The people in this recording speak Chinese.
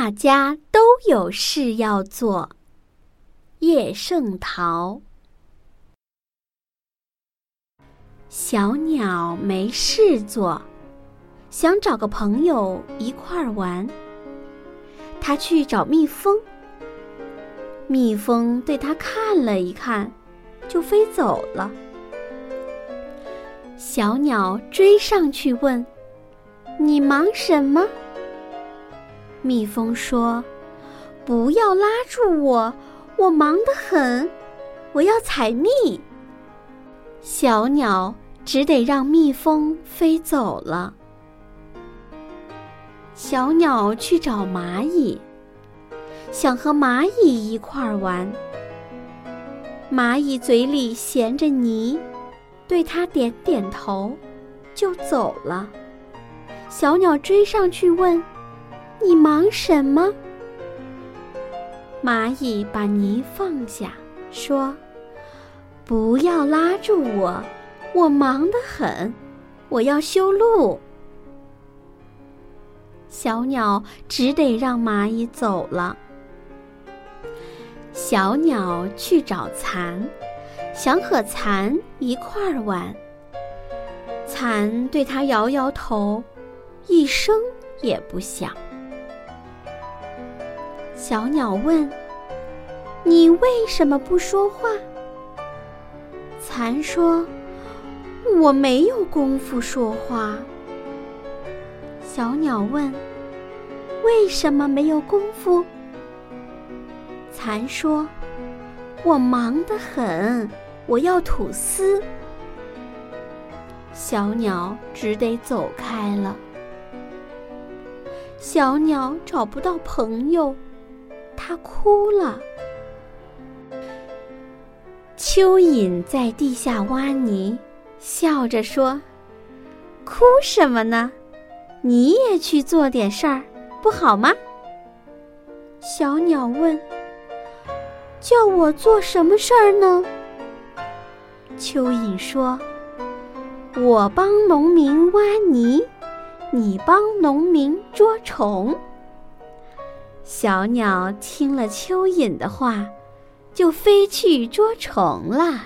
大家都有事要做。叶圣陶。小鸟没事做，想找个朋友一块儿玩。它去找蜜蜂，蜜蜂对它看了一看，就飞走了。小鸟追上去问：“你忙什么？”蜜蜂说：“不要拉住我，我忙得很，我要采蜜。”小鸟只得让蜜蜂飞走了。小鸟去找蚂蚁，想和蚂蚁一块儿玩。蚂蚁嘴里衔着泥，对它点点头，就走了。小鸟追上去问。你忙什么？蚂蚁把泥放下，说：“不要拉住我，我忙得很，我要修路。”小鸟只得让蚂蚁走了。小鸟去找蚕，想和蚕一块儿玩。蚕对它摇摇头，一声也不响。小鸟问：“你为什么不说话？”蚕说：“我没有功夫说话。”小鸟问：“为什么没有功夫？”蚕说：“我忙得很，我要吐丝。”小鸟只得走开了。小鸟找不到朋友。他哭了。蚯蚓在地下挖泥，笑着说：“哭什么呢？你也去做点事儿，不好吗？”小鸟问：“叫我做什么事儿呢？”蚯蚓说：“我帮农民挖泥，你帮农民捉虫。”小鸟听了蚯蚓的话，就飞去捉虫了。